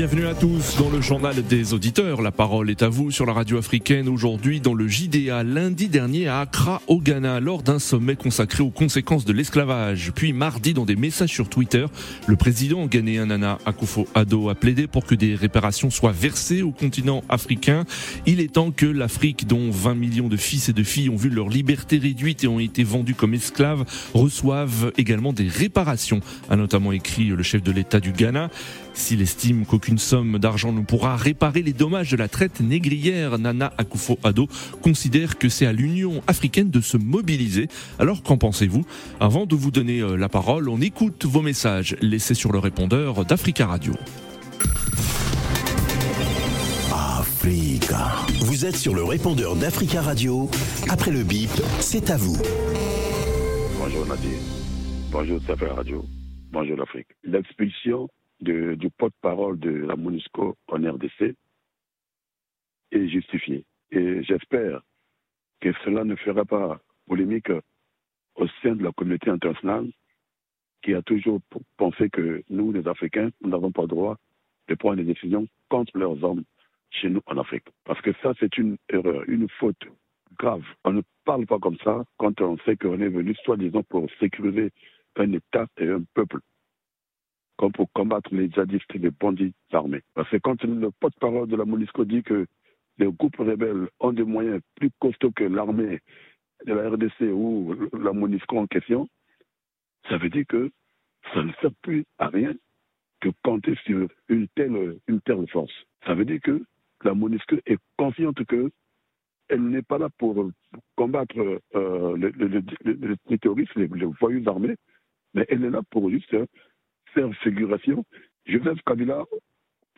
Bienvenue à tous dans le journal des auditeurs. La parole est à vous sur la radio africaine aujourd'hui dans le JDA lundi dernier à Accra au Ghana lors d'un sommet consacré aux conséquences de l'esclavage. Puis mardi dans des messages sur Twitter, le président ghanéen Nana Akufo-Addo a plaidé pour que des réparations soient versées au continent africain. Il est temps que l'Afrique dont 20 millions de fils et de filles ont vu leur liberté réduite et ont été vendus comme esclaves reçoivent également des réparations, a notamment écrit le chef de l'État du Ghana. S'il estime qu'aucune somme d'argent ne pourra réparer les dommages de la traite négrière, Nana Akufo-Addo considère que c'est à l'Union africaine de se mobiliser. Alors qu'en pensez-vous? Avant de vous donner euh, la parole, on écoute vos messages laissés sur le répondeur d'Africa Radio. Africa. Vous êtes sur le répondeur d'Africa Radio. Après le bip, c'est à vous. Bonjour Nadir. Bonjour Africa Radio. Bonjour l'Afrique. L'expulsion du porte-parole de la MONUSCO en RDC est justifiée. Et j'espère que cela ne fera pas polémique au sein de la communauté internationale qui a toujours pensé que nous, les Africains, nous n'avons pas le droit de prendre des décisions contre leurs hommes chez nous en Afrique. Parce que ça, c'est une erreur, une faute grave. On ne parle pas comme ça quand on sait qu'on est venu soi-disant pour sécuriser un État et un peuple comme pour combattre les djihadistes et les bandits armés. Parce que quand le porte-parole de la MONUSCO dit que les groupes rebelles ont des moyens plus costauds que l'armée de la RDC ou la MONUSCO en question, ça veut dire que ça ne sert plus à rien que compter sur une telle, une telle force. Ça veut dire que la MONUSCO est confiante que elle n'est pas là pour combattre euh, les, terroristes, les, voyous armés, mais elle est là pour juste Joseph Kabila,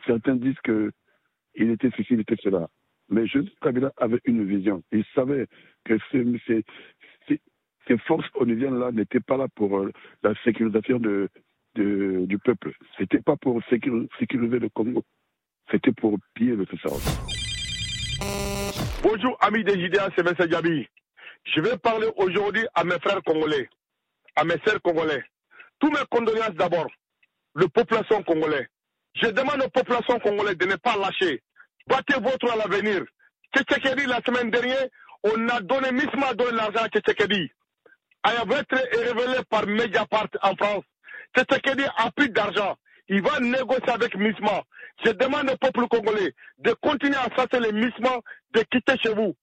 certains disent qu'il était ceci, il était cela. Mais Joseph Kabila avait une vision. Il savait que ces, ces, ces forces onusiennes-là n'étaient pas là pour euh, la sécurisation du peuple. C'était pas pour sécuriser le Congo. C'était pour piller le Tessaro. Bonjour, amis des JDA, c'est M. Gabi. Je vais parler aujourd'hui à mes frères congolais, à mes sœurs congolais. Tous mes condoléances d'abord la population congolaise. Je demande aux populations congolaises de ne pas lâcher. Battez votre à l'avenir. Tchétchékédi, la semaine dernière, on a donné, Misma a donné l'argent à Tchétchékédi. Ayavetre est révélé par Mediapart en France. Tchétchékédi a plus d'argent. Il va négocier avec MISMA. Je demande au peuple congolais de continuer à chasser les MISMA, de quitter chez vous.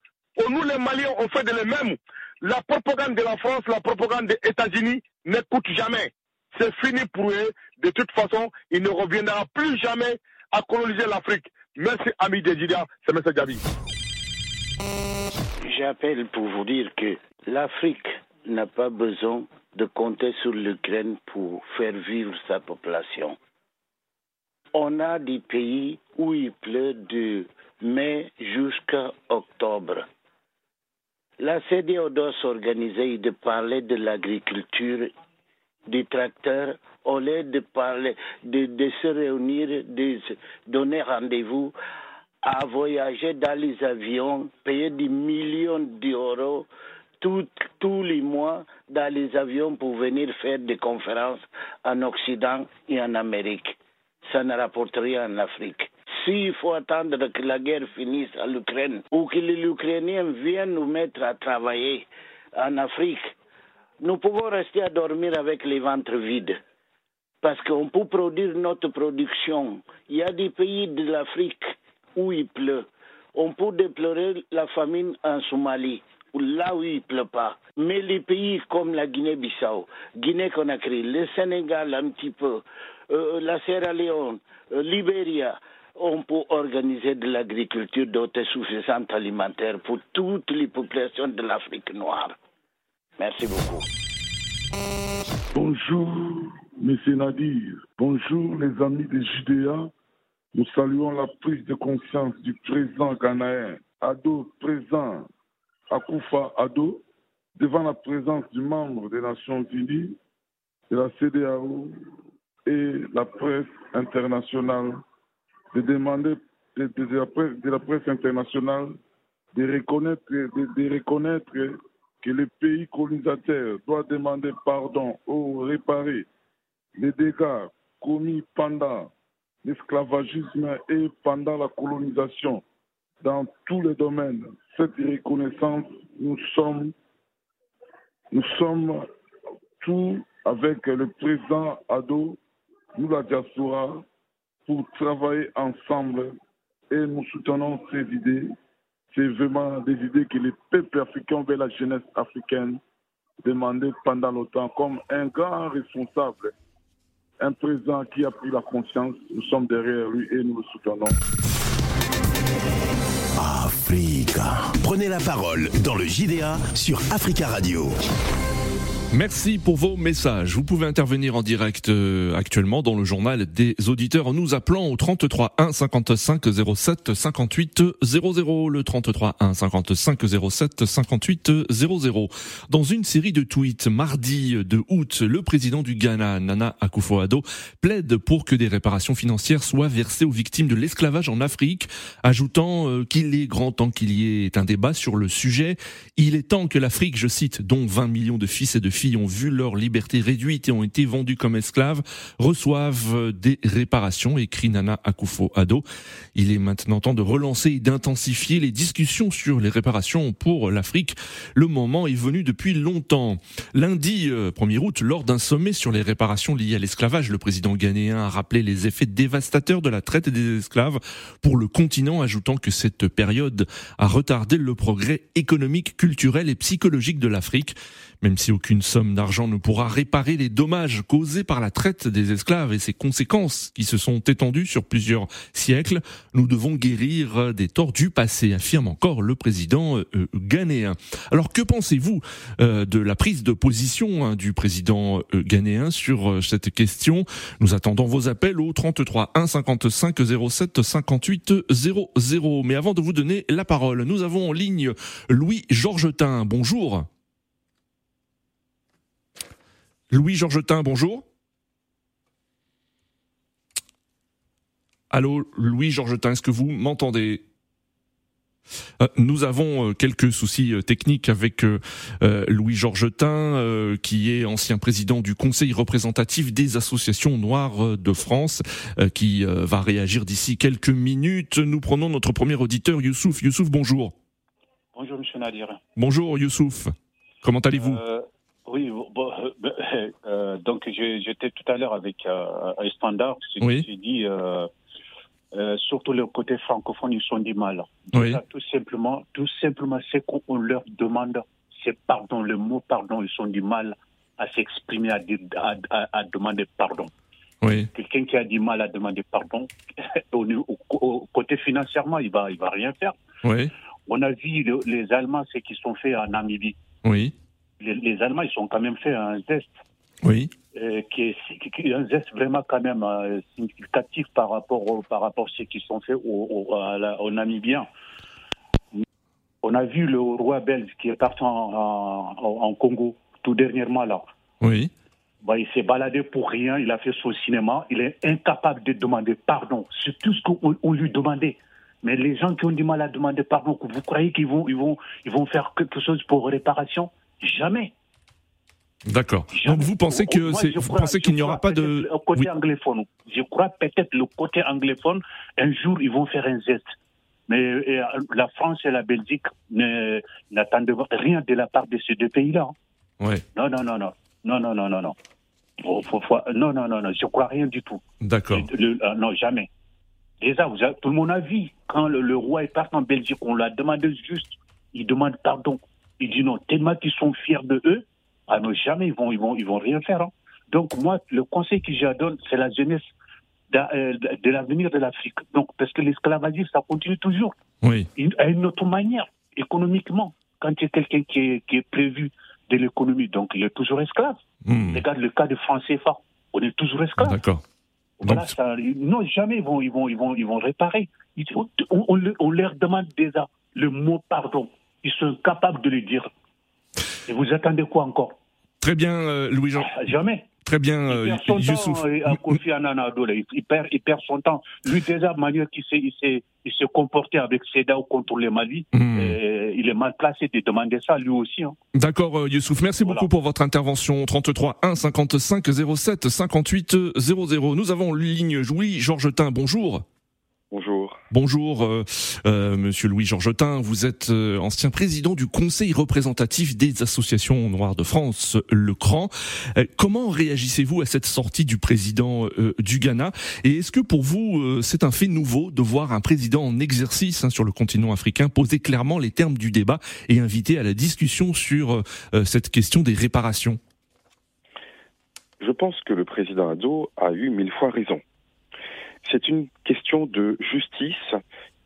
Nous, les Maliens, on fait de les mêmes. La propagande de la France, la propagande des États-Unis n'écoute jamais c'est fini pour eux. De toute façon, il ne reviendra plus jamais à coloniser l'Afrique. Merci, ami Désidia, c'est M. Gabi. J'appelle pour vous dire que l'Afrique n'a pas besoin de compter sur l'Ukraine pour faire vivre sa population. On a des pays où il pleut de mai jusqu'à octobre. La CDO doit s'organiser et de parler de l'agriculture des tracteurs, au lieu de parler, de, se réunir, de donner rendez-vous, à voyager dans les avions, payer des millions d'euros tous les mois dans les avions pour venir faire des conférences en Occident et en Amérique. Ça ne rapporte rien en Afrique. S'il faut attendre que la guerre finisse à l'Ukraine ou que les Ukrainiens viennent nous mettre à travailler en Afrique, nous pouvons rester à dormir avec les ventres vides. Parce qu'on peut produire notre production. Il y a des pays de l'Afrique où il pleut. On peut déplorer la famine en Somalie, là où il ne pleut pas. Mais les pays comme la Guinée-Bissau, Guinée-Conakry, le Sénégal un petit peu, euh, la Sierra Leone, euh, Libéria, on peut organiser de l'agriculture d'autosuffisance alimentaire pour toutes les populations de l'Afrique noire. Merci beaucoup. Bonjour, M. Nadir. Bonjour, les amis de Judéa. Nous saluons la prise de conscience du président ghanéen, Ado présent, Akoufa Ado, devant la présence du membre des Nations Unies, de la CDAO, et la presse internationale de demander de, la, presse, de la, presse, internationale de reconnaître, de, reconnaître que le pays colonisateur doit demander pardon ou réparer les dégâts commis pendant l'esclavagisme et pendant la colonisation dans tous les domaines. Cette reconnaissance, nous sommes, tous avec le président Ado, nous la diaspora, pour travailler ensemble et nous soutenons ces idées. C'est vraiment des idées que les peuples africains vers la jeunesse africaine demandaient pendant longtemps comme un grand responsable un président qui a pris la conscience. Nous sommes derrière lui et nous le soutenons. Africa. Prenez la parole dans le JDA sur Africa Radio. Merci pour vos messages. Vous pouvez intervenir en direct euh, actuellement dans le journal des auditeurs en nous appelant au 33 1 55 07 58 00 le 33 1 55 07 58 00. Dans une série de tweets mardi de août, le président du Ghana Nana Akufo-Addo plaide pour que des réparations financières soient versées aux victimes de l'esclavage en Afrique, ajoutant euh, qu'il est grand temps qu'il y ait un débat sur le sujet. Il est temps que l'Afrique, je cite, dont 20 millions de fils et de filles filles ont vu leur liberté réduite et ont été vendues comme esclaves reçoivent des réparations, écrit Nana Akufo-Addo. Il est maintenant temps de relancer et d'intensifier les discussions sur les réparations pour l'Afrique. Le moment est venu depuis longtemps. Lundi 1er euh, août, lors d'un sommet sur les réparations liées à l'esclavage, le président ghanéen a rappelé les effets dévastateurs de la traite des esclaves pour le continent, ajoutant que cette période a retardé le progrès économique, culturel et psychologique de l'Afrique. Même si aucune somme d'argent ne pourra réparer les dommages causés par la traite des esclaves et ses conséquences qui se sont étendues sur plusieurs siècles, nous devons guérir des torts du passé, affirme encore le président euh, ghanéen. Alors que pensez-vous euh, de la prise de position hein, du président euh, ghanéen sur cette question? Nous attendons vos appels au 33 1 55 07 58 00. Mais avant de vous donner la parole, nous avons en ligne Louis Georgetin. Bonjour. Louis Georgetin, bonjour. Allô, Louis Georgetin, est-ce que vous m'entendez? Euh, nous avons euh, quelques soucis euh, techniques avec Louis Georgetin, qui est ancien président du Conseil représentatif des associations noires de France, qui va réagir d'ici quelques minutes. Nous prenons notre premier auditeur, Youssouf. Youssouf, bonjour. Bonjour, monsieur Nadir. Bonjour, Youssouf. Comment allez-vous? Oui, bon, euh, euh, euh, donc j'étais tout à l'heure avec euh, un standard, oui. j'ai dit, euh, surtout le côté francophone, ils sont du mal. Oui. tout simplement, tout simplement, c'est qu'on leur demande, c'est pardon, le mot pardon, ils sont du mal à s'exprimer, à, à, à, demander pardon. Oui. Quelqu'un qui a du mal à demander pardon, au, au, côté financièrement, il va, il va rien faire. Oui. On a vu le, les Allemands, ce qu'ils sont fait en Namibie. Oui les, les, Allemands, ils ont quand même fait un geste. Oui. Euh, qui, est, qui est un geste vraiment quand même euh, significatif par rapport, au, par rapport à ce qui sont faits au, au, à la, au Namibien. On a vu le roi belge qui est parti en, en, en Congo tout dernièrement là. Oui. Bah, il s'est baladé pour rien, il a fait son cinéma, il est incapable de demander pardon sur tout ce qu'on on lui demandait. Mais les gens qui ont du mal à demander pardon, vous croyez qu'ils vont, ils vont, ils vont faire quelque chose pour réparation? Jamais. D'accord. Donc vous pensez que c'est, vous pensez qu'il n'y aura pas de le côté oui. anglophone. Je crois peut-être le côté anglophone. Un jour ils vont faire un geste. Mais la France et la Belgique n'attendent rien de la part de ces deux pays-là. Ouais. Non, non, non, non, non, non, non, non, non. Faut, non, non, non, non. Je crois rien du tout. D'accord. Euh, non, jamais. Déjà, vous avez, tout le monde a vu quand le, le roi est parti en Belgique, on l'a demandé juste. Il demande pardon. Il dit non, tellement qu'ils sont fiers de eux, ah non, jamais ils vont, ils vont, ils vont rien faire. Hein. Donc moi, le conseil que je donne, c'est la jeunesse de, euh, de l'avenir de l'Afrique. Donc parce que l'esclavagisme, ça continue toujours. Oui. À une autre manière, économiquement, quand il y a quelqu'un qui est, qui est prévu de l'économie, donc il est toujours esclave. Mmh. Regarde le cas de France CFA, on est toujours esclave. D'accord. Voilà, ça, non, jamais ils vont, ils vont, ils vont, ils vont réparer. Ils, on, on, on leur demande déjà le mot pardon ils sont capables de le dire. Et vous attendez quoi encore? Très bien, euh, Louis-Jean. Ah, jamais. Très bien, il perd son temps, à Kofi Annan il, perd, il perd son temps. Lui, déjà, manière qu'il s'est, il s'est, il s'est comporté avec Sedao contre les Mali, hmm. il est mal placé de demander ça lui aussi. Hein. D'accord, Youssouf. Merci beaucoup pour votre intervention. 33 1 55 07 58 00. Nous avons ligne Louis Georgetin. Bonjour. Bonjour. Bonjour, euh, euh, Monsieur Louis Georgetin. Vous êtes euh, ancien président du Conseil représentatif des associations noires de France, le CRAN. comment réagissez-vous à cette sortie du président du Ghana? Et est-ce que pour vous, c'est un fait nouveau de voir un président en exercice hein, sur le continent africain poser clairement les termes du débat et inviter à la discussion sur cette question des réparations? Je pense que le président Ado a eu mille fois raison c'est une question de justice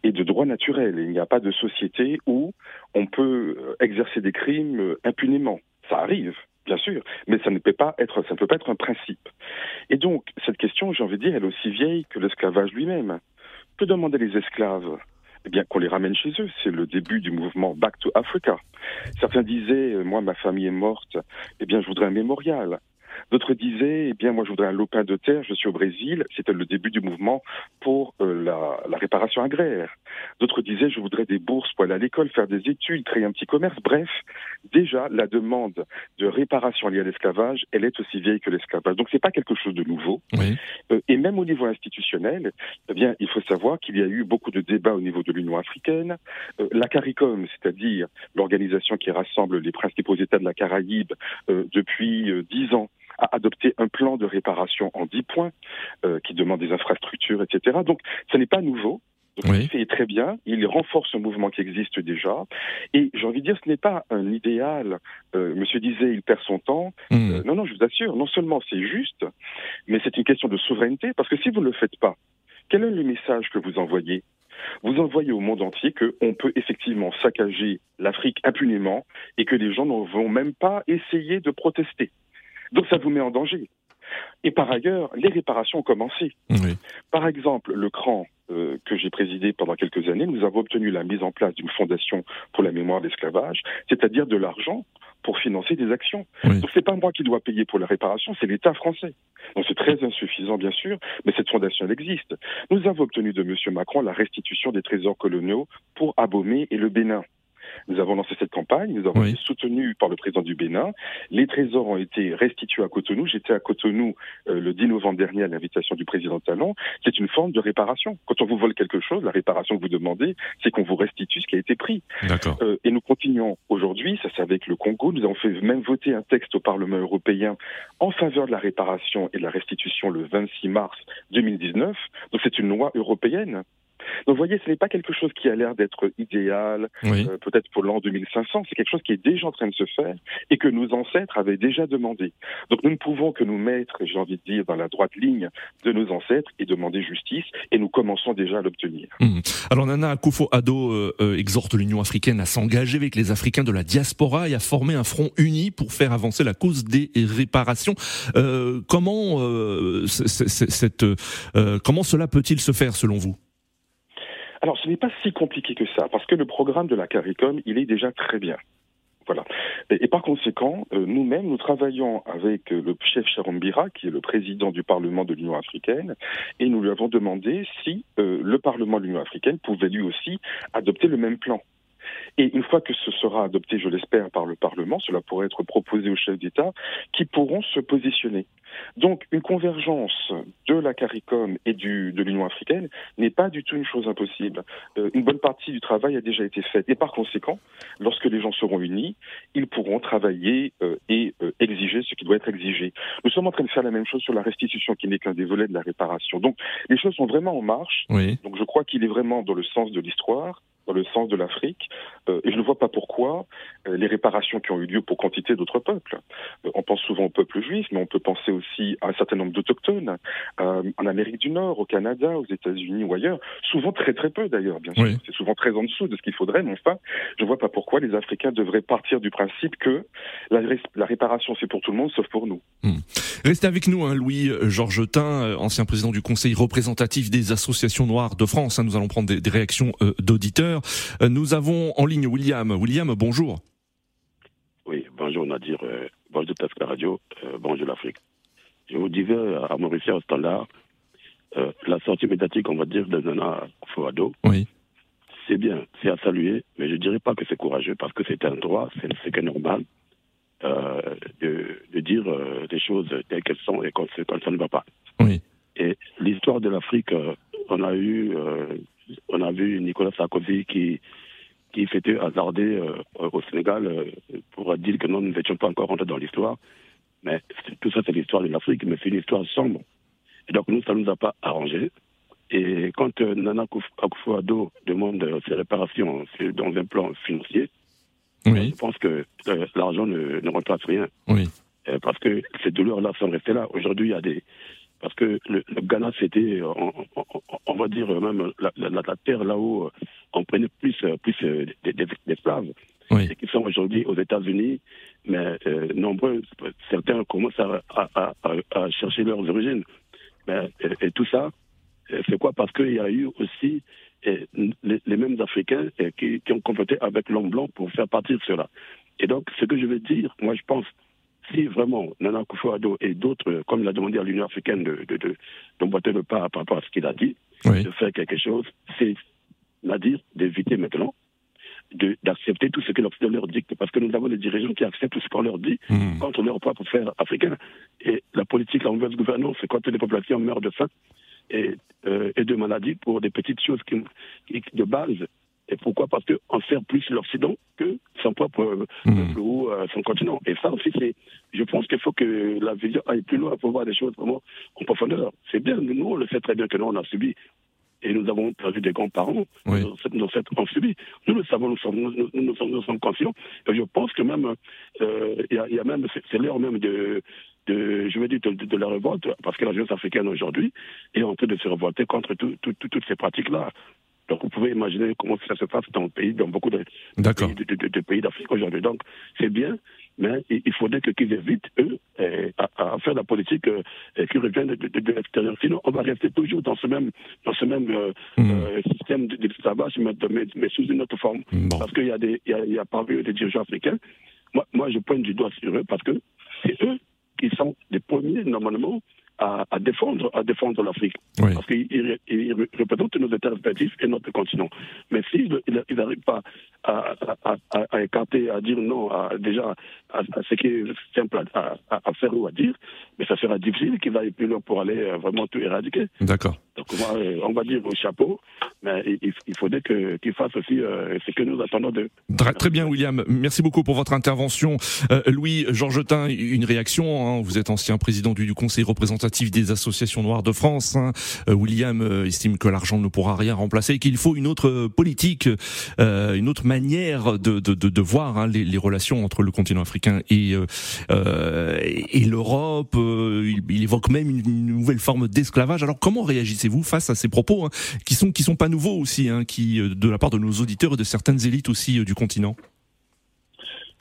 et de droit naturel. Il n'y a pas de société où on peut euh, exercer des crimes euh, impunément. Ça arrive, bien sûr, mais ça ne peut pas être, ça ne peut pas être un principe. Et donc, cette question, j'ai envie de dire, elle est aussi vieille que l'esclavage lui-même. Que demandaient les esclaves? Eh bien, qu'on les ramène chez eux. C'est le début du mouvement Back to Africa. Certains disaient, euh, moi, ma famille est morte, eh bien, je voudrais un mémorial. D'autres disaient, eh bien, moi, je voudrais un lopin de terre, je suis au Brésil. C'était le début du mouvement pour euh, la, la, réparation agraire. D'autres disaient, je voudrais des bourses pour aller à l'école, faire des études, créer un petit commerce. Bref, déjà, la demande de réparation liée à l'esclavage, elle est aussi vieille que l'esclavage. Donc, c'est pas quelque chose de nouveau. Oui. Euh, et même au niveau institutionnel, eh bien, il faut savoir qu'il y a eu beaucoup de débats au niveau de l'Union africaine. Euh, la CARICOM, c'est-à-dire l'organisation qui rassemble les principaux États de la Caraïbe euh, depuis dix ans, a adopté un plan de réparation en dix points euh, qui demande des infrastructures, etc. Donc, ce n'est pas nouveau. Donc, il fait très bien, il renforce un mouvement qui existe déjà. Et j'ai envie de dire, ce n'est pas un idéal. Euh, monsieur disait, il perd son temps. Hmm. Euh, non, non, je vous assure, non seulement c'est juste, mais c'est une question de souveraineté, parce que si vous ne le faites pas, quel est le message que vous envoyez? Vous envoyez au monde entier qu'on peut effectivement saccager l'Afrique impunément et que les gens ne vont même pas essayer de protester. Donc ça vous met en danger. Et par ailleurs, les réparations ont commencé. Par exemple, le CRAN euh, que j'ai présidé pendant quelques années, nous avons obtenu la mise en place d'une fondation pour la mémoire d'esclavage, c'est-à-dire de l'argent pour financer des actions. Donc Donc c'est pas moi qui dois payer pour la réparation, c'est l'État français. Donc c'est très insuffisant bien sûr, mais cette fondation elle existe. Nous avons obtenu de M. Macron la restitution des trésors coloniaux pour Abomey et le Bénin. Nous avons lancé cette campagne, nous avons été soutenus par le président du Bénin. Les trésors ont été restitués à Cotonou. J'étais à Cotonou euh, le 10 novembre dernier à l'invitation du président Talon. C'est une forme de réparation. Quand on vous vole quelque chose, la réparation que vous demandez, c'est qu'on vous restitue ce qui a été pris. Euh, et nous continuons aujourd'hui, ça c'est avec le Congo, nous avons fait même voter un texte au Parlement européen en faveur de la réparation et de la restitution le 26 mars 2019. Donc c'est une loi européenne donc vous voyez, ce n'est pas quelque chose qui a l'air d'être idéal, euh, peut-être pour l'an 2500, c'est quelque chose qui est déjà en train de se faire et que nos ancêtres avaient déjà demandé. Donc nous ne pouvons que nous mettre, j'ai envie de dire, dans la droite ligne de nos ancêtres et demander justice et nous commençons déjà à l'obtenir. Mmh. Alors Nana Akufo-Addo euh, euh, exhorte l'Union africaine à s'engager avec les Africains de la diaspora et à former un front uni pour faire avancer la cause des réparations. comment, cette, comment cela peut-il se faire selon vous? Alors, ce n'est pas si compliqué que ça, parce que le programme de la CARICOM, il est déjà très bien. Voilà. Et, par conséquent, euh, nous-mêmes, nous travaillons avec euh, le chef Sharon qui est le président du Parlement de l'Union africaine, et nous lui avons demandé si euh, le Parlement de l'Union africaine pouvait lui aussi adopter le même plan. Et une fois que ce sera adopté, je l'espère, par le Parlement, cela pourrait être proposé aux chefs d'État qui pourront se positionner. Donc une convergence de la CARICOM et du, de l'Union africaine n'est pas du tout une chose impossible. Euh, une bonne partie du travail a déjà été faite. Et par conséquent, lorsque les gens seront unis, ils pourront travailler euh, et euh, exiger ce qui doit être exigé. Nous sommes en train de faire la même chose sur la restitution, qui n'est qu'un des volets de la réparation. Donc les choses sont vraiment en marche. Donc je crois qu'il est vraiment dans le sens de l'histoire dans le sens de l'Afrique, euh, et je ne vois pas pourquoi euh, les réparations qui ont eu lieu pour quantité d'autres peuples. Euh, on pense souvent au peuple juif, mais on peut penser aussi à un certain nombre d'autochtones, en Amérique du Nord, au Canada, aux États-Unis ou ailleurs, souvent très très peu d'ailleurs, bien sûr. C'est souvent très en dessous de ce qu'il faudrait, mais enfin, je ne vois pas pourquoi les Africains devraient partir du principe que la, la réparation c'est pour tout le monde, sauf pour nous. Hmm. Restez avec nous, hein, Louis Georgetin, ancien président du Conseil représentatif des associations noires de France. Hein. nous allons prendre des, des réactions d'auditeurs. Euh, nous avons en ligne William. William, bonjour. Oui, bonjour Nadir, euh, bonjour la Radio, euh, bonjour l'Afrique. je vous disais à Mauricie au standard, euh, la sortie médiatique, on va dire, de Nana Fouado, Oui. c'est bien, c'est à saluer, mais je dirais pas que c'est courageux parce que c'est un droit, c'est que normal euh, de, de dire euh, des choses telles qu'elles sont et quand, quand ça ne va pas. Oui. Et l'histoire de l'Afrique, euh, on a eu, euh, on a vu Nicolas Sarkozy qui qui s'était hasardé euh, au Sénégal euh, pour dire que non, nous n'étions pas encore rentrés dans l'histoire. Mais tout ça, c'est l'histoire de l'Afrique, mais c'est une histoire sombre. Et donc nous, ça ne nous a pas arrangé. Et quand euh, Nana Akufo-Addo demande euh, ses réparations c'est dans un plan financier, Oui. je pense que euh, l'argent ne, ne remplace rien. Oui. Parce que ces douleurs-là sont restées là. Aujourd'hui, il y a des. Parce que le, le Ghana, c'était, euh, on, on- on- on va dire, même la, la- la terre là-haut, euh, on prenait plus, euh, plus euh, des- des- d'esclaves. Oui. Et qui sont aujourd'hui aux États-Unis, mais euh, nombreux, certains commencent à, à- à- à- à chercher leurs origines. Mais, et, et tout ça, c'est quoi? Parce qu'il y a eu aussi les, les mêmes Africains qui, qui ont complété avec l'homme blanc pour faire partir cela. Et donc, ce que je veux dire, moi je pense, si vraiment Nana Akufo-Addo et d'autres, comme l'a demandé à l'Union africaine de, de, le pas par rapport à ce qu'il a dit, Oui. de faire quelque chose, c'est dire d'éviter maintenant d'accepter tout ce que l'Occident leur dicte, parce que nous avons des dirigeants qui acceptent tout ce qu'on leur dit Mhm. contre leur propre frère africain. Et la politique, la mauvaise gouvernance, c'est quand les populations meurent de faim et, euh, et de maladies pour des petites choses qui, qui- de base. Et pourquoi? Parce qu'on sert plus l'Occident que son propre peuple ou euh, son continent. Et ça aussi, c'est, je pense qu'il faut que la vision aille plus loin pour voir des choses vraiment en profondeur. C'est bien, nous, on le sait très bien que nous, on a subi et nous avons perdu des grands-parents, Oui. nos, nos ancêtres ont subi. Nous le savons, nous sommes, nous, nous- sommes, nous sommes conscients. Et je pense que même, euh, il y, a, il y a même, c'est l'heure même de, de, je veux dire, de, de- de la révolte, parce que la jeunesse africaine aujourd'hui est en train de se révolter contre tout- tout- tout- toutes ces pratiques-là. Donc vous pouvez imaginer comment ça se passe dans le pays, dans beaucoup de, pays, de, de- de pays d'Afrique aujourd'hui. Donc c'est bien, mais il, il faudrait que qu'ils évitent, eux, euh, à, à faire la politique euh, qui revient de, l'extérieur. Sinon, on va rester toujours dans ce même, dans ce même euh, Mhm. euh, système de- d'esclavage, mais, mais, mais sous une autre forme. Bon. Parce qu'il y a des, il y a, il y a parmi eux des dirigeants africains. Moi, moi, je pointe du doigt sur eux parce que c'est eux qui sont les premiers, normalement, à, à défendre, à défendre l'Afrique. Oui. Parce ils représentent nos États respectifs et notre continent. Mais s'ils ils n'arrivent pas à, à, écarter, à dire non, à, déjà à, à ce qui est simple à, à, faire ou à dire, mais ça sera difficile aillent plus loin pour aller euh, vraiment tout éradiquer. D'accord. Donc moi, euh, on va dire au chapeau, mais il, il faudrait qu'ils fassent aussi euh, ce que nous attendons d'eux. Très, bien, William. Merci beaucoup pour votre intervention. Euh, Louis Georgetin, une réaction. hein. Vous êtes ancien président du, du Conseil représentatif des associations noires de France. hein. Euh, William euh, estime que l'argent ne pourra rien remplacer, et qu'il faut une autre politique, une autre manière de, de, de, de voir hein, les, les relations entre le continent africain et, euh, euh, et l'Europe. Euh, il, évoque même une, nouvelle forme d'esclavage. Alors comment réagissez-vous face à ces propos hein, qui sont qui sont pas nouveaux aussi, hein, qui de la part de nos auditeurs et de certaines élites aussi du continent?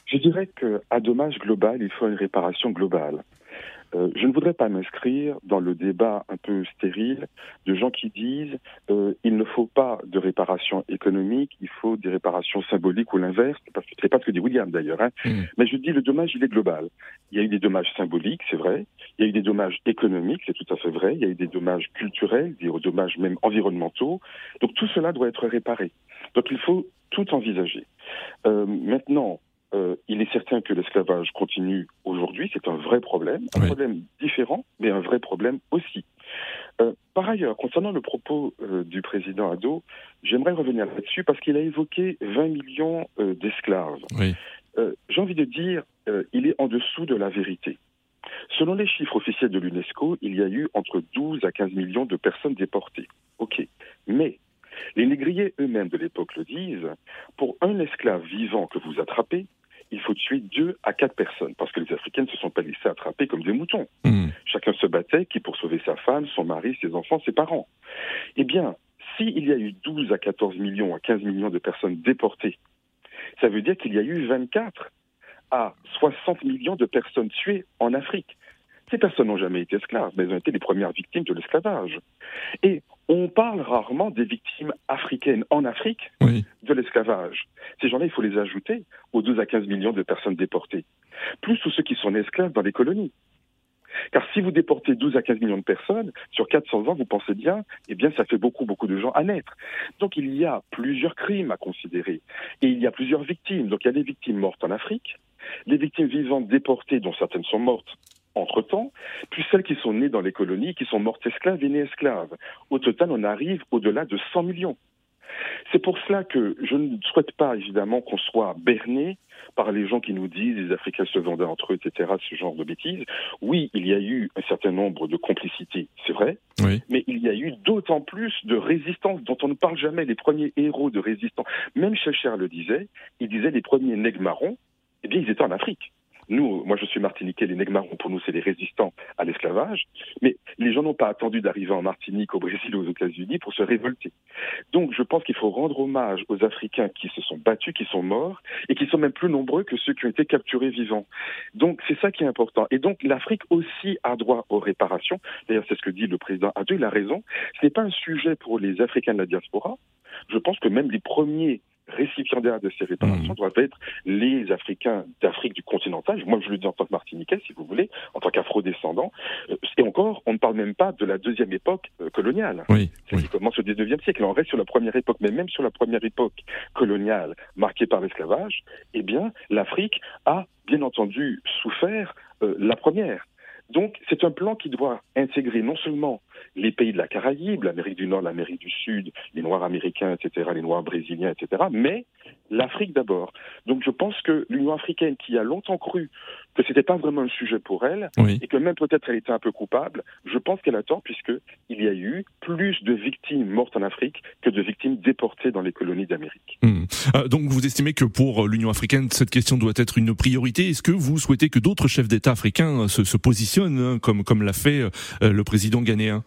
Je dirais qu'à dommage global, il faut une réparation globale. Euh, je ne voudrais pas m'inscrire dans le débat un peu stérile de gens qui disent euh, il ne faut pas de réparation économique, il faut des réparations symboliques ou l'inverse, parce que c'est pas ce que dit William d'ailleurs. Hein. Mm. Mais je dis le dommage il est global. Il y a eu des dommages symboliques, c'est vrai. Il y a eu des dommages économiques, c'est tout à fait vrai. Il y a eu des dommages culturels, des dommages même environnementaux. Donc tout cela doit être réparé. Donc il faut tout envisager. Euh, maintenant, euh, il est certain que l'esclavage continue aujourd'hui, c'est un vrai problème, un Oui. problème différent, mais un vrai problème aussi. Euh, par ailleurs, concernant le propos euh, du président Ado, j'aimerais revenir là-dessus parce qu'il a évoqué 20 millions d'esclaves. Oui. J'ai envie de dire, il est en dessous de la vérité. Selon les chiffres officiels de l'UNESCO, il y a eu entre 12 à 15 millions de personnes déportées. OK. Mais les négriers eux-mêmes de l'époque le disent, pour un esclave vivant que vous attrapez, il faut tuer deux à quatre personnes, parce que les Africains ne se sont pas laissés attraper comme des moutons. Hmm. Chacun se battait, qui pour sauver sa femme, son mari, ses enfants, ses parents. Eh bien, s'il y a eu 12 à 14 millions à 15 millions de personnes déportées, ça veut dire qu'il y a eu 24 à 60 millions de personnes tuées en Afrique. Ces personnes n'ont jamais été esclaves, mais elles ont été les premières victimes de l'esclavage. Et on parle rarement des victimes africaines en Afrique Oui. de l'esclavage. Ces gens-là, il faut les ajouter aux 12 à 15 millions de personnes déportées. Plus tous ceux qui sont esclaves dans les colonies. Car si vous déportez 12 à 15 millions de personnes, sur 400 ans, vous pensez bien, eh bien, ça fait beaucoup, beaucoup de gens à naître. Donc il y a plusieurs crimes à considérer. Et il y a plusieurs victimes. Donc il y a des victimes mortes en Afrique, les victimes vivantes déportées, dont certaines sont mortes entre-temps, puis celles qui sont nées dans les colonies, qui sont mortes esclaves et nées esclaves. Au total, on arrive au-delà de 100 millions. C'est pour cela que je ne souhaite pas, évidemment, qu'on soit berné par les gens qui nous disent les Africains se vendaient entre eux, etc., ce genre de bêtises. Oui, il y a eu un certain nombre de complicités, c'est vrai, mais il y a eu d'autant plus de résistance dont on ne parle jamais. Les premiers héros de résistance, même Cher le disait, il disait les premiers nègres marrons, eh bien, ils étaient en Afrique. Nous, moi je suis martiniquais, les Nègres pour nous c'est les résistants à l'esclavage, mais les gens n'ont pas attendu d'arriver en Martinique, au Brésil ou aux États-Unis pour se révolter. Donc je pense qu'il faut rendre hommage aux Africains qui se sont battus, qui sont morts, et qui sont même plus nombreux que ceux qui ont été capturés vivants. Donc c'est ça qui est important. Et donc l'Afrique aussi a droit aux réparations. D'ailleurs c'est ce que dit le président Adou, il a raison. Ce n'est pas un sujet pour les Africains de la diaspora. Je pense que même les premiers récipiendaires de ces réparations mmh. doivent être les Africains d'Afrique du continental. Moi, je le dis en tant que Martiniquais, si vous voulez, en tant qu'afro-descendant. Euh, et encore, on ne parle même pas de la deuxième époque euh, coloniale. Oui, qui commence au 19e siècle. On reste sur la première époque, mais même sur la première époque coloniale marquée par l'esclavage, eh bien, l'Afrique a bien entendu souffert euh, la première. Donc, c'est un plan qui doit intégrer non seulement les pays de la Caraïbe, l'Amérique du Nord, l'Amérique du Sud, les Noirs américains, etc., les Noirs brésiliens, etc., mais l'Afrique d'abord. Donc je pense que l'Union africaine, qui a longtemps cru que ce n'était pas vraiment un sujet pour elle, et que même peut-être elle était un peu coupable, je pense qu'elle a tort, puisqu'il y a eu plus de victimes mortes en Afrique que de victimes déportées dans les colonies d'Amérique. Hmm. Euh, donc vous estimez que pour l'Union africaine, cette question doit être une priorité. Est-ce que vous souhaitez que d'autres chefs d'État africains se, positionnent, hein, comme, comme l'a fait euh, le président ghanéen?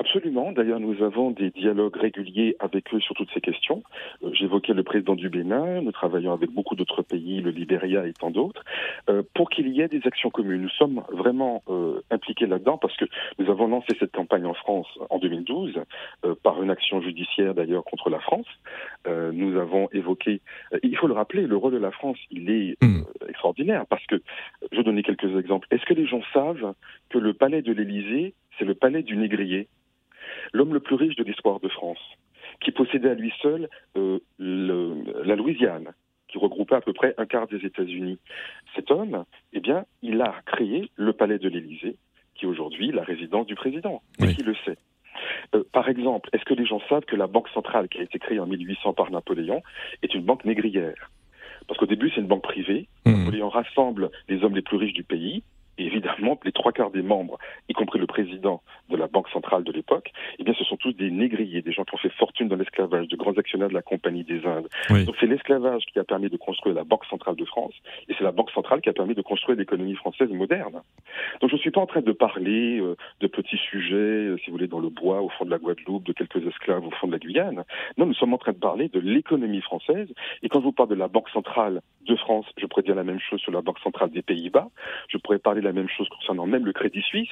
Absolument. D'ailleurs, nous avons des dialogues réguliers avec eux sur toutes ces questions. Euh, j'évoquais le président du Bénin. Nous travaillons avec beaucoup d'autres pays, le Libéria et tant d'autres, euh, pour qu'il y ait des actions communes. Nous sommes vraiment euh, impliqués là-dedans parce que nous avons lancé cette campagne en France en 2012 par une action judiciaire d'ailleurs contre la France. nous avons évoqué, il faut le rappeler, le rôle de la France, il est hmm. extraordinaire parce que, je vais donner quelques exemples. Est-ce que les gens savent que le palais de l'Élysée, c'est le palais du négrier? L'homme le plus riche de l'histoire de France, qui possédait à lui seul euh, la Louisiane, qui regroupait à peu près un quart des États-Unis. Cet homme, eh bien, il a créé le palais de l'Élysée, qui est aujourd'hui la résidence du président. Et qui le sait euh, par exemple, est-ce que les gens savent que la Banque centrale, qui a été créée en 1800 par Napoléon, est une banque négrière? Parce qu'au début, c'est une banque privée. Mmh. Napoléon rassemble les hommes les plus riches du pays évidemment, les trois quarts des membres, y compris le président de la Banque centrale de l'époque, eh bien, ce sont tous des négriers, des gens qui ont fait fortune dans l'esclavage, de grands actionnaires de la Compagnie des Indes. Donc, c'est l'esclavage qui a permis de construire la Banque centrale de France, et c'est la Banque centrale qui a permis de construire l'économie française moderne. Donc, je ne suis pas en train de parler euh, de petits sujets, euh, si vous voulez, dans le bois, au fond de la Guadeloupe, de quelques esclaves au fond de la Guyane. Non, nous sommes en train de parler de l'économie française, et quand je vous parle de la Banque centrale de France, je pourrais dire la même chose sur la Banque centrale des Pays-Bas, je pourrais parler la même chose concernant même le Crédit Suisse,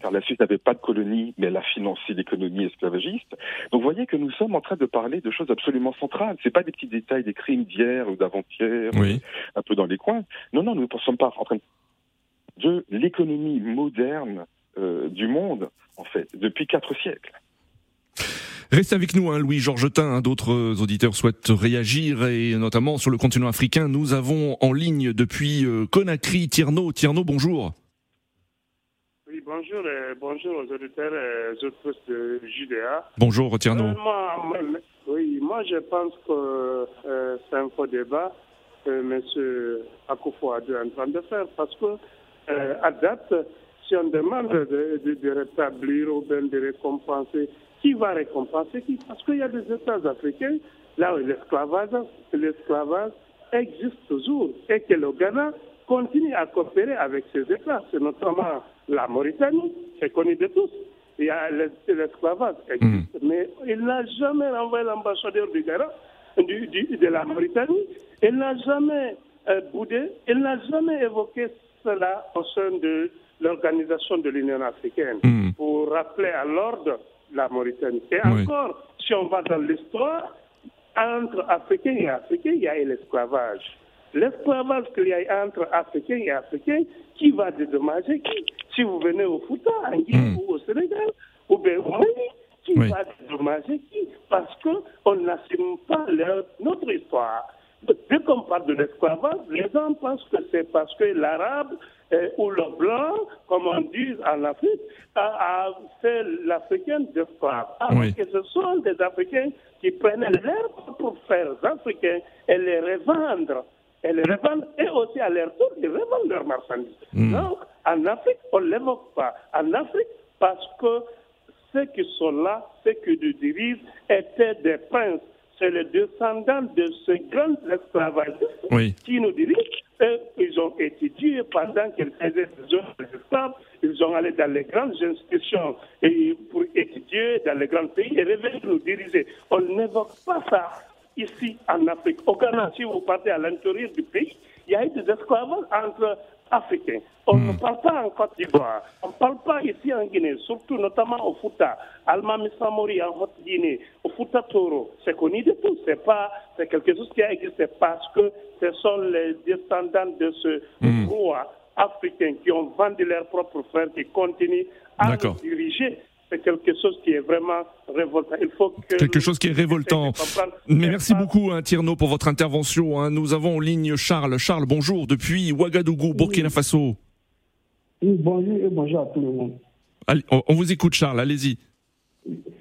car la Suisse n'avait pas de colonie, mais elle a financé l'économie esclavagiste. Donc vous voyez que nous sommes en train de parler de choses absolument centrales. C'est pas des petits détails, des crimes d'hier ou d'avant-hier, un peu dans les coins. Non, non, nous ne sommes pas en train de l'économie moderne euh, du monde, en fait, depuis quatre siècles. Restez avec nous, hein, Louis Georgetin. Hein, D'autres auditeurs souhaitent réagir et notamment sur le continent africain. Nous avons en ligne depuis euh, Conakry Tierno. Tierno, bonjour. Oui, bonjour, euh, bonjour aux auditeurs et aux autres de JDA. Bonjour Tierno. Euh, moi, oui, moi je pense que c'est un faux débat que M. Akufo a est en train de faire parce que à date, si on demande de, de, de rétablir ou bien de récompenser qui va récompenser qui? Parce qu'il y a des États africains, là où l'esclavage, existe toujours et que le Ghana continue à coopérer avec ces États. C'est notamment la Mauritanie, c'est connu de tous. Il y a l'esclavage existe, hmm. mais il n'a jamais renvoyé l'ambassadeur du Ghana, du, de la Mauritanie. Il n'a jamais euh, boudé, il n'a jamais évoqué cela au sein de l'organisation de l'Union africaine hmm. pour rappeler à l'ordre la Mauritanie. Et encore, si on va dans l'histoire, entre Africains et Africains, il y a l'esclavage. l'esclavage qu'il y a entre Africains et Africains, qui va dédommager qui? Si vous venez au Fouta, en Guinée ou au Sénégal, ou bien au Mali, qui va dédommager qui? Parce qu'on n'assume pas notre histoire. Dès qu'on parle de l'esclavage, les gens pensent que c'est parce que l'arabe euh, ou le blanc, comme on dit en Afrique, a, fait l'africain d'esclave. Alors que ce sont des Africains qui prenaient l'herbe pour faire les Africains et les revendre. Et les revendre et aussi à leur tour, ils revendent leurs marchandises. Hmm. Donc, en Afrique, on ne l'évoque pas. En Afrique, parce que ceux qui sont là, ceux qui nous dirigent, étaient des princes c'est les descendants de ce grand esclavagistes qui nous dirigent. Ils ont étudié pendant qu'ils faisaient des esclaves, ils ont allé dans les grandes institutions pour étudier dans les grands pays et revenir nous diriger. On n'évoque pas ça ici en Afrique. Au Ghana, si vous partez à l'intérieur du pays, il y a eu des esclavages entre africains. On ne hmm. parle pas en Côte d'Ivoire, on ne parle pas ici en Guinée, surtout notamment au Fouta, Alma Missamori en Haute-Guinée, au Fouta Toro. C'est connu de tous, c'est pas, c'est quelque chose qui a existé parce que ce sont les descendants de ce hmm. roi africain qui ont vendu leurs propres frères qui continuent à diriger c'est quelque chose qui est vraiment révoltant. Il faut que quelque chose qui est révoltant. Mais merci beaucoup, hein, Tierno, pour votre intervention. Hein. Nous avons en ligne Charles. Charles, bonjour, depuis Ouagadougou, Burkina Faso. bonjour et bonjour à tout le monde. Allez, on, vous écoute, Charles, allez-y.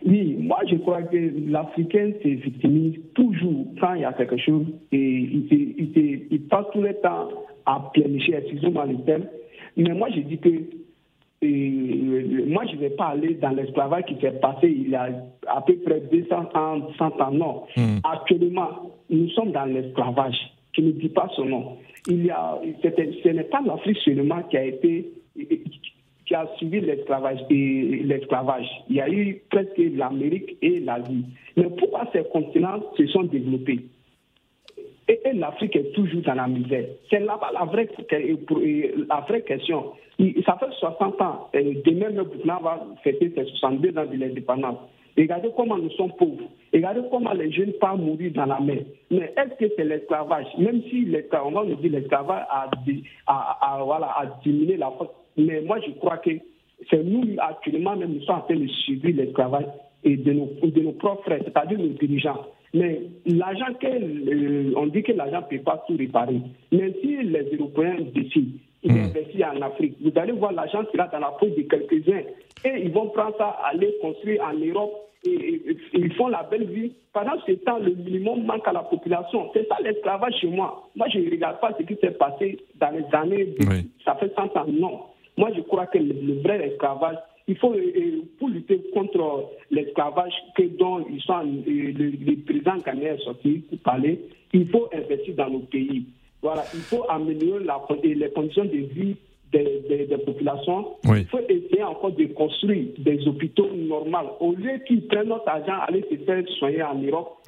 Oui, moi je crois que l'Africain se victimise toujours quand il y a quelque chose et il, il passe tout le temps à planifier, excusez-moi le terme. Mais moi je dis que et moi, je ne vais pas aller dans l'esclavage qui s'est passé il y a à peu près 200 ans, 100 ans. Non. Hmm. Actuellement, nous sommes dans l'esclavage, qui ne dit pas son nom. Il y a, ce n'est pas l'Afrique seulement qui a été qui a suivi l'esclavage. l'esclavage. Il y a eu presque l'Amérique et l'Asie. Mais pourquoi ces continents se sont développés? Et, l'Afrique est toujours dans la misère. C'est là-bas la vraie, la vraie question. Ça fait 60 ans, demain le Burkina va fêter ses 62 ans de l'indépendance. Regardez comment nous sommes pauvres. Regardez comment les jeunes partent mourir dans la mer. Mais est-ce que c'est l'esclavage? Même si on nous dire l'esclavage a, a, voilà, a diminué la force. Mais moi, je crois que c'est nous, actuellement, même, nous sommes en train de subir l'esclavage et de nos, de nos propres frères, c'est-à-dire nos dirigeants. Mais l'argent euh, on dit que l'argent ne peut pas tout réparer. Mais si les Européens décident, ils hmm. investissent en Afrique, vous allez voir l'argent sera dans la poche de quelques-uns. Et ils vont prendre ça, aller construire en Europe et, ils font la belle vie. Pendant ce temps, le minimum manque à la population. C'est ça l'esclavage chez moi. Moi, je ne regarde pas ce qui s'est passé dans les années, ça fait 100 ans. Non. Moi, je crois que le vrai esclavage, il faut, euh, pour lutter contre l'esclavage que dont ils sont, euh, le, le, président ghanéen est sorti pour parler, il faut investir dans nos pays. Voilà, il faut améliorer la, les conditions de vie des, des, populations. Il faut essayer encore de construire des hôpitaux normaux. Au lieu qu'ils prennent notre argent, aller se faire soigner en Europe,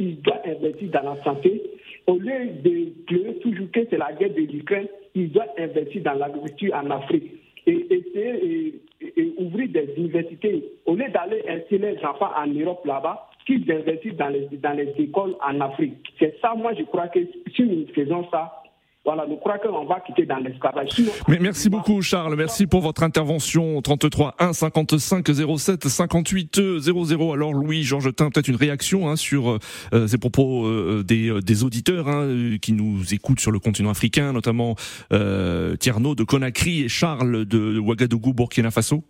ils doivent investir dans la santé. Au lieu de pleurer toujours que c'est la guerre de l'Ukraine, ils doivent investir dans l'agriculture en Afrique et essayer et, ouvrir des universités. Au lieu d'aller installer les enfants en Europe là-bas, qu'ils investissent dans les, dans les écoles en Afrique. C'est ça, moi, je crois que si nous faisons ça, voilà, nous crois qu'on va quitter dans l'esclavage. Mais merci beaucoup Charles, merci pour votre intervention 33 1 55 07 58 00. Alors Louis Georges Tin, peut-être une réaction hein, sur euh, ces propos euh, des, euh, des, auditeurs hein, qui nous écoutent sur le continent africain, notamment euh, de Conakry et Charles de Ouagadougou, Burkina Faso.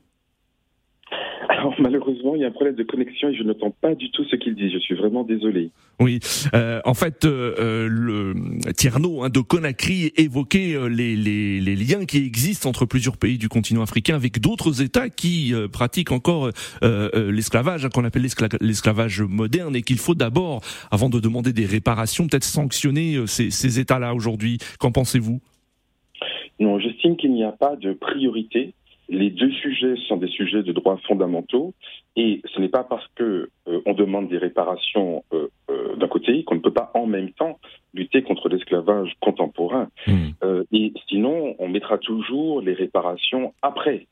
Alors malheureusement, il y a un problème de connexion et je n'entends pas du tout ce qu'il dit. Je suis vraiment désolé. Oui, euh, en fait, euh, euh le Tierno hein, de Conakry évoquait euh, les, les, les, liens qui existent entre plusieurs pays du continent africain avec d'autres États qui euh, pratiquent encore l'esclavage, hein, qu'on appelle l'esclavage moderne, et qu'il faut d'abord, avant de demander des réparations, peut-être sanctionner ces, ces États-là aujourd'hui. Qu'en pensez-vous? Non, j'estime qu'il n'y a pas de priorité les deux sujets sont des sujets de droits fondamentaux et ce n'est pas parce que euh, on demande des réparations euh, euh, d'un côté qu'on ne peut pas en même temps lutter contre l'esclavage contemporain. Hmm. et sinon, on mettra toujours les réparations après.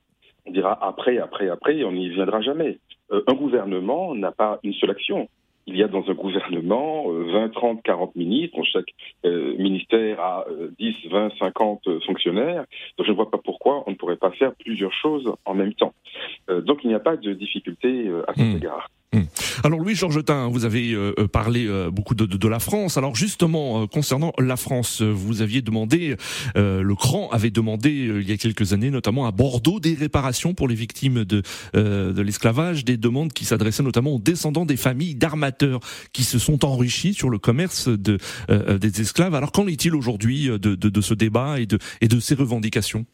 On dira après, après, après, et on n'y viendra jamais. un gouvernement n'a pas une seule action. Il y a dans un gouvernement 20, 30, 40 ministres, chaque euh, ministère a 10, 20, 50 fonctionnaires, donc je ne vois pas pourquoi on ne pourrait pas faire plusieurs choses en même temps. Euh, donc il n'y a pas de difficulté euh, à cet hmm. égard. Hmm. Alors Louis Georgetin, vous avez euh, euh, parlé euh, beaucoup de, la France. Alors justement, concernant la France, vous aviez demandé, le CRAN avait demandé il y a quelques années, notamment à Bordeaux, des réparations pour les victimes de, l'esclavage, des demandes qui s'adressaient notamment aux descendants des familles d'armateurs qui se sont enrichis sur le commerce de, des esclaves. Alors qu'en est-il aujourd'hui de, ce débat et de ces revendications?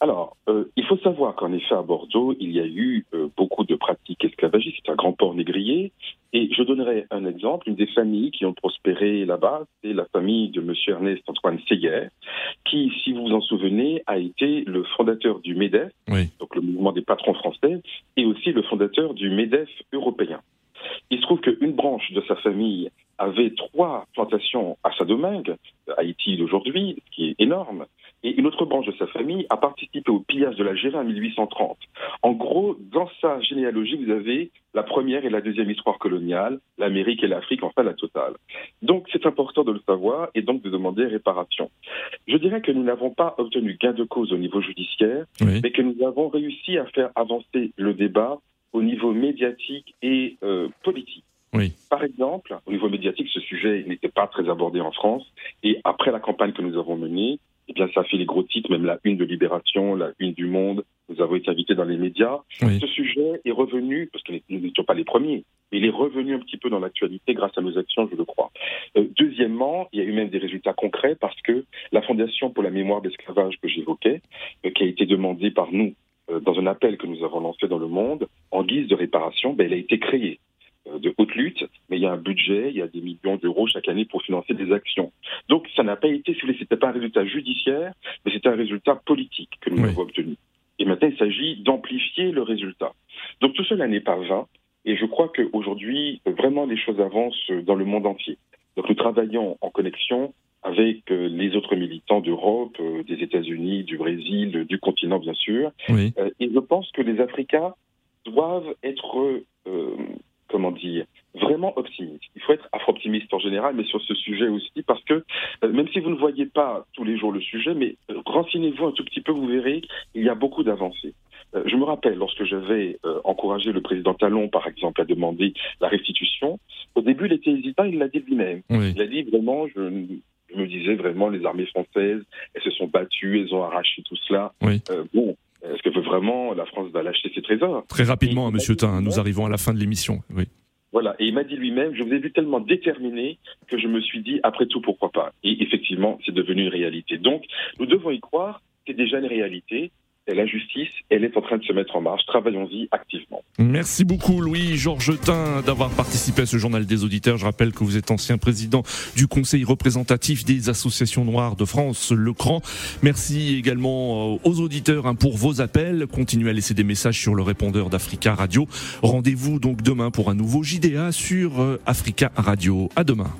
Alors, euh, il faut savoir qu'en effet, à Bordeaux, il y a eu euh, beaucoup de pratiques esclavagistes. C'est un grand port négrier. Et je donnerai un exemple. Une des familles qui ont prospéré là-bas, c'est la famille de M. Ernest Antoine Seyer, qui, si vous vous en souvenez, a été le fondateur du MEDEF, donc le mouvement des patrons français, et aussi le fondateur du MEDEF européen. Il se trouve qu'une branche de sa famille avait trois plantations à Saint-Domingue, Haïti d'aujourd'hui, ce qui est énorme, et une autre branche de sa famille a participé au pillage de l'Algérie en 1830. En gros, dans sa généalogie, vous avez la première et la deuxième histoire coloniale, l'Amérique et l'Afrique, enfin la totale. Donc c'est important de le savoir et donc de demander réparation. Je dirais que nous n'avons pas obtenu gain de cause au niveau judiciaire, mais que nous avons réussi à faire avancer le débat au niveau médiatique et euh, politique. Oui. Par exemple, au niveau médiatique, ce sujet n'était pas très abordé en France. Et après la campagne que nous avons menée, eh bien, ça a fait les gros titres, même la une de Libération, la une du Monde. Nous avons été invités dans les médias. Ce sujet est revenu, parce que nous n'étions pas les premiers, mais il est revenu un petit peu dans l'actualité grâce à nos actions, je le crois. Euh, deuxièmement, il y a eu même des résultats concrets parce que la Fondation pour la mémoire d'esclavage que j'évoquais, euh, qui a été demandée par nous euh, dans un appel que nous avons lancé dans le monde, en guise de réparation, ben, elle a été créée. Euh, de haute lutte, mais il y a un budget, il y a des millions d'euros chaque année pour financer des actions. Donc ça n'a pas été, si vous voulez, c'était pas un résultat judiciaire, mais c'était un résultat politique que nous avons obtenu. Et maintenant, il s'agit d'amplifier le résultat. Donc tout cela n'est pas vain, et je crois qu'aujourd'hui, vraiment, les choses avancent dans le monde entier. Donc nous travaillons en connexion avec euh, les autres militants d'Europe, euh, des États-Unis, du Brésil, du continent bien sûr. et je pense que les Africains doivent être comment dire, vraiment optimiste. Il faut être afro-optimiste en général, mais sur ce sujet aussi, parce que euh, même si vous ne voyez pas tous les jours le sujet, mais euh, renseignez-vous un tout petit peu, vous verrez, il y a beaucoup d'avancées. Euh, je me rappelle, lorsque j'avais encouragé le président Talon, par exemple, à demander la restitution, au début, il était hésitant, il l'a dit lui-même. Il a dit vraiment, je, me disais vraiment, les armées françaises, elles se sont battues, elles ont arraché tout cela. bon, est-ce que vraiment la France va lâcher ses trésors? Très rapidement, Monsieur Tain, nous arrivons à la fin de l'émission. Oui. Voilà, et il m'a dit lui-même, je vous ai vu tellement déterminé que je me suis dit, après tout, pourquoi pas? Et effectivement, c'est devenu une réalité. Donc, nous devons y croire, c'est déjà une réalité, la justice, elle est en train de se mettre en marche. Travaillons-y activement. Merci beaucoup Louis Georgetin d'avoir participé à ce journal des auditeurs. Je rappelle que vous êtes ancien président du Conseil représentatif des associations noires de France, le CRAN. Merci également euh, aux auditeurs hein, pour vos appels. Continuez à laisser des messages sur le répondeur d'Africa Radio. Rendez-vous donc demain pour un nouveau JDA sur euh, Africa Radio. À demain.